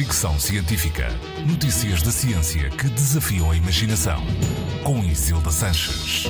Fricção Científica. Notícias da ciência que desafiam a imaginação. Com Isilda Sanches.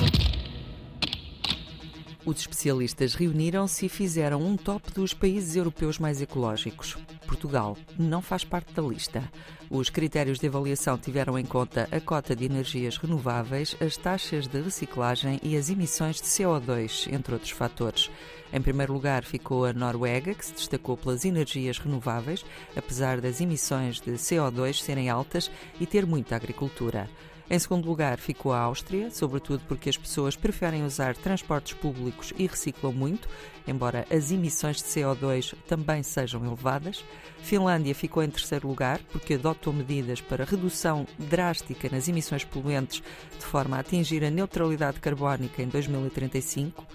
Os especialistas reuniram-se e fizeram um top dos países europeus mais ecológicos. Portugal não faz parte da lista. Os critérios de avaliação tiveram em conta a cota de energias renováveis, as taxas de reciclagem e as emissões de CO2, entre outros fatores. Em primeiro lugar ficou a Noruega, que se destacou pelas energias renováveis, apesar das emissões de CO2 serem altas e ter muita agricultura. Em segundo lugar ficou a Áustria, sobretudo porque as pessoas preferem usar transportes públicos e reciclam muito, embora as emissões de CO2 também sejam elevadas. Finlândia ficou em terceiro lugar porque adotou medidas para redução drástica nas emissões poluentes de forma a atingir a neutralidade carbónica em 2035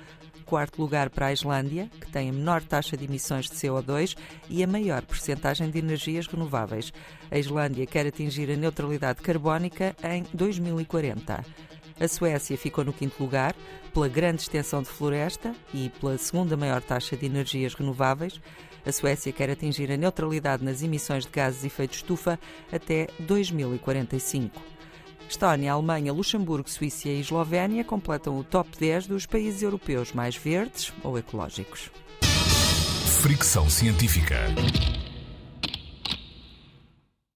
quarto lugar para a Islândia, que tem a menor taxa de emissões de CO2 e a maior percentagem de energias renováveis. A Islândia quer atingir a neutralidade carbónica em 2040. A Suécia ficou no quinto lugar, pela grande extensão de floresta e pela segunda maior taxa de energias renováveis. A Suécia quer atingir a neutralidade nas emissões de gases de efeito estufa até 2045. Estónia, Alemanha, Luxemburgo, Suíça e Eslovénia completam o top 10 dos países europeus mais verdes ou ecológicos. Fricção científica.